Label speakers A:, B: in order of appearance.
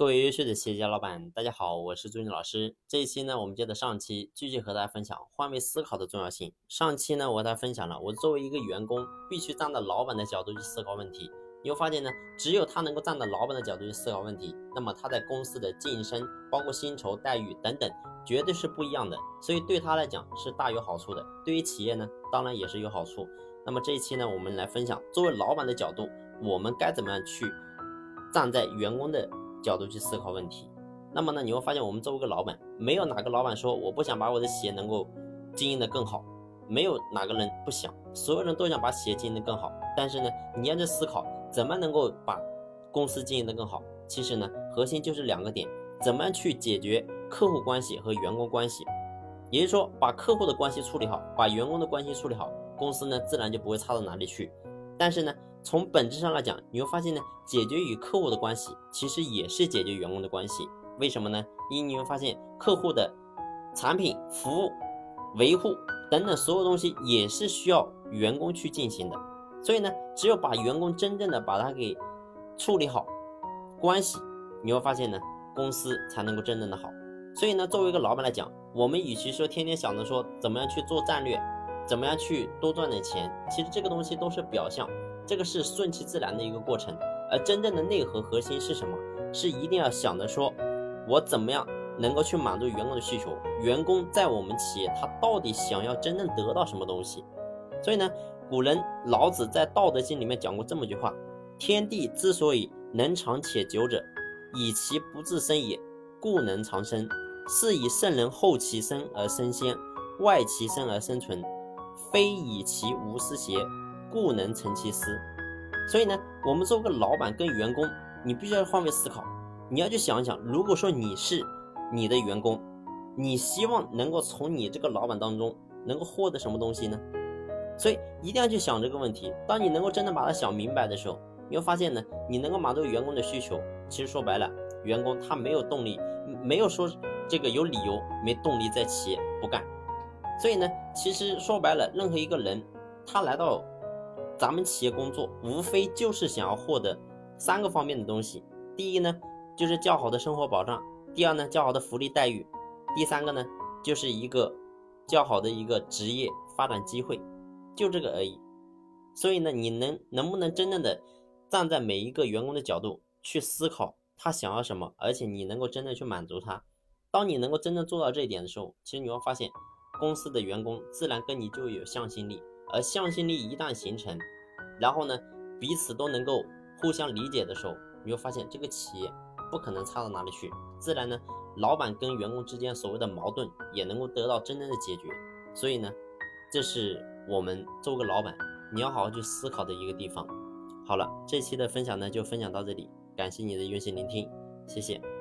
A: 各位优秀的企业家老板，大家好，我是朱军老师。这一期呢，我们接着上期继续和大家分享换位思考的重要性。上期呢，我和大家分享了，我作为一个员工，必须站在老板的角度去思考问题。你会发现呢，只有他能够站在老板的角度去思考问题，那么他在公司的晋升、包括薪酬待遇等等，绝对是不一样的。所以对他来讲是大有好处的，对于企业呢，当然也是有好处。那么这一期呢，我们来分享作为老板的角度，我们该怎么样去站在员工的。角度去思考问题，那么呢，你会发现我们作为一个老板，没有哪个老板说我不想把我的企业能够经营的更好，没有哪个人不想，所有人都想把企业经营的更好。但是呢，你要去思考怎么能够把公司经营的更好。其实呢，核心就是两个点：怎么样去解决客户关系和员工关系，也就是说，把客户的关系处理好，把员工的关系处理好，公司呢自然就不会差到哪里去。但是呢，从本质上来讲，你会发现呢，解决与客户的关系，其实也是解决员工的关系。为什么呢？因你会发现，客户的产品、服务、维护等等所有东西，也是需要员工去进行的。所以呢，只有把员工真正的把它给处理好，关系，你会发现呢，公司才能够真正的好。所以呢，作为一个老板来讲，我们与其说天天想着说怎么样去做战略，怎么样去多赚点钱，其实这个东西都是表象。这个是顺其自然的一个过程，而真正的内核核心是什么？是一定要想着说，我怎么样能够去满足员工的需求？员工在我们企业他到底想要真正得到什么东西？所以呢，古人老子在《道德经》里面讲过这么一句话：天地之所以能长且久者，以其不自生也，故能长生。是以圣人后其生而生先，外其生而生存，非以其无私邪？故能成其私，所以呢，我们作为个老板跟员工，你必须要换位思考，你要去想一想，如果说你是你的员工，你希望能够从你这个老板当中能够获得什么东西呢？所以一定要去想这个问题。当你能够真的把它想明白的时候，你会发现呢，你能够满足员工的需求。其实说白了，员工他没有动力，没有说这个有理由没动力在企业不干。所以呢，其实说白了，任何一个人他来到。咱们企业工作无非就是想要获得三个方面的东西，第一呢就是较好的生活保障，第二呢较好的福利待遇，第三个呢就是一个较好的一个职业发展机会，就这个而已。所以呢，你能能不能真正的站在每一个员工的角度去思考他想要什么，而且你能够真正去满足他？当你能够真正做到这一点的时候，其实你会发现公司的员工自然跟你就有向心力。而向心力一旦形成，然后呢，彼此都能够互相理解的时候，你会发现这个企业不可能差到哪里去。自然呢，老板跟员工之间所谓的矛盾也能够得到真正的解决。所以呢，这是我们做个老板你要好好去思考的一个地方。好了，这期的分享呢就分享到这里，感谢你的用心聆听，谢谢。